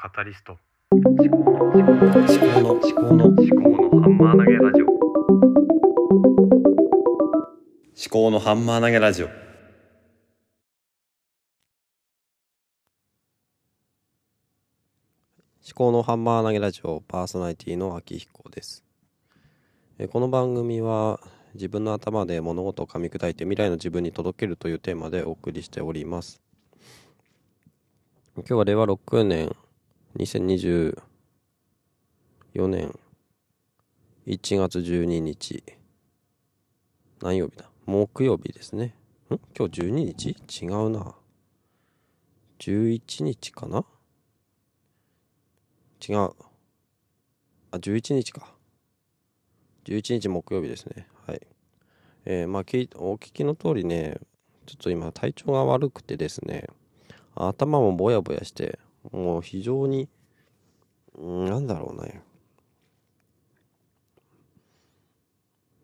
カタリスト。思考の思考の思考の思考のハンマー投げラジオ。思考のハンマー投げラジオ。思考のハンマー投げラジオパーソナリティの秋彦です。えこの番組は自分の頭で物事を噛み砕いて未来の自分に届けるというテーマでお送りしております。今日は令和6年2024年1月12日何曜日だ？木曜日ですね。ん？今日12日？違うな。11日かな？違う。あ、11日か。11日木曜日ですね。はい。えーまあ、お聞きの通りね、ちょっと今体調が悪くてですね、頭もぼやぼやして、もう非常に、なんだろうね。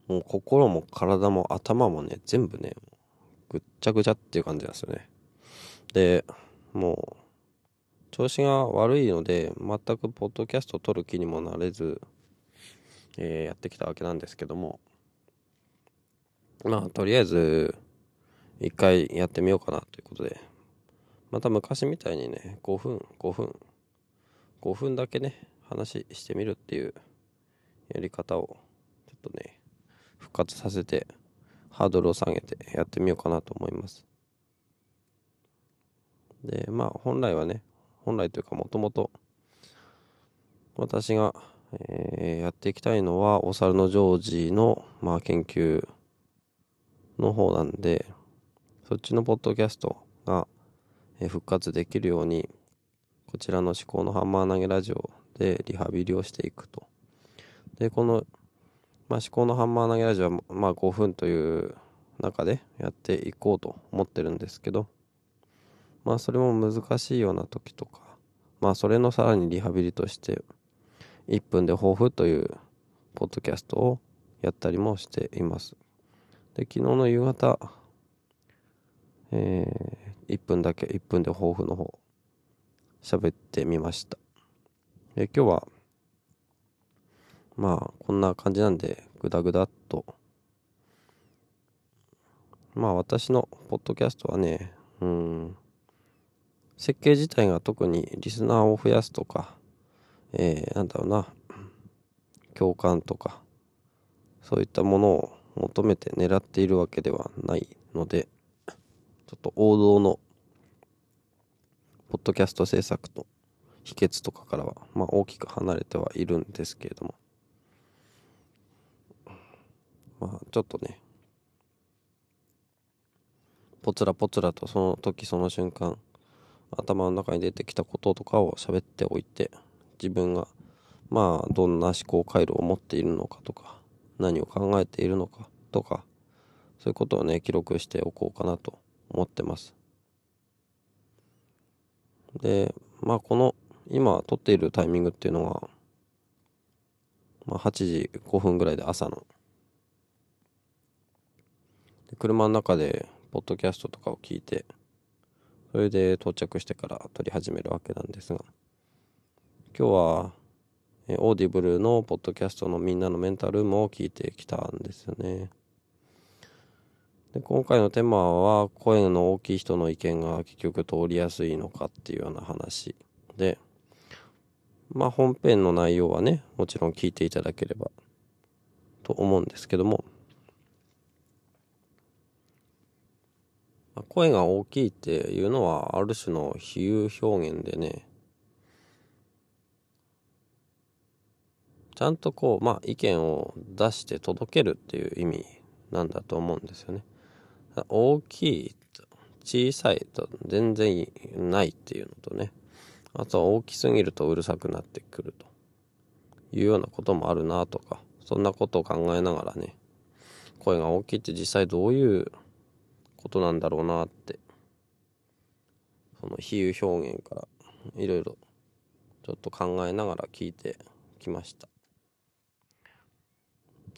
もう心も体も頭もね、全部ね、ぐっちゃぐちゃっていう感じなんですよね。で、もう、調子が悪いので、全くポッドキャストを撮る気にもなれず、えーやってきたわけなんですけども、まあ、とりあえず、一回やってみようかなということで、また昔みたいにね、5分、5分、5分だけね、話してみるっていうやり方を、ちょっとね、復活させてハードルを下げてやってみようかなと思います。でまあ本来はね本来というかもともと私が、えーやっていきたいのはお猿のジョージの、まあ、研究の方なんでそっちのポッドキャストが、復活できるようにこちらの思考のハンマー投げラジオでリハビリをしていくとでこのまあ、思考のハンマー投げラジオは、まあ、5分という中でやっていこうと思ってるんですけど、まあ、それも難しいような時とか、まあ、それのさらにリハビリとして、1分で抱負というポッドキャストをやったりもしています。で、昨日の夕方、えー、1分だけ、1分で抱負の方、喋ってみました。で、今日は、まあこんな感じなんでグダグダっとまあ私のポッドキャストはねうん設計自体が特にリスナーを増やすとかえー、なんだろうな共感とかそういったものを求めて狙っているわけではないのでちょっと王道のポッドキャスト制作と秘訣とかからは、まあ、大きく離れてはいるんですけれども。まあちょっとねぽつらぽつらとその時その瞬間頭の中に出てきたこととかを喋っておいて自分がまあどんな思考回路を持っているのかとか何を考えているのかとかそういうことをね記録しておこうかなと思ってます。でまあこの今撮っているタイミングっていうのはまあ8時5分ぐらいで朝の。車の中でポッドキャストとかを聞いてそれで到着してから撮り始めるわけなんですが今日はえオーディブルのポッドキャストのみんなのメンタルームを聞いてきたんですよね。で今回のテーマは声の大きい人の意見が結局通りやすいのかっていうような話でまあ本編の内容はねもちろん聞いていただければと思うんですけどもま声が大きいっていうのはある種の比喩表現でねちゃんとこうまあ意見を出して届けるっていう意味なんだと思うんですよね。大きいと小さいと全然ないっていうのとね。あとは大きすぎるとうるさくなってくると。いうようなこともあるなとか。そんなことを考えながらね。声が大きいって実際どういうことなんだろうなって。その比喩表現からいろいろちょっと考えながら聞いてきました。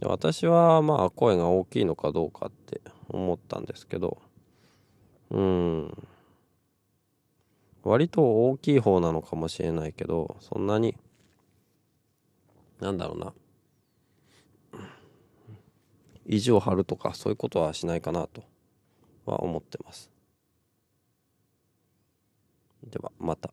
私はまあ声が大きいのかどうかって思ったんですけどうん。割と大きい方なのかもしれないけどそんなになんだろうな。意地を張るとかそういうことはしないかなとは思ってます。ではまた。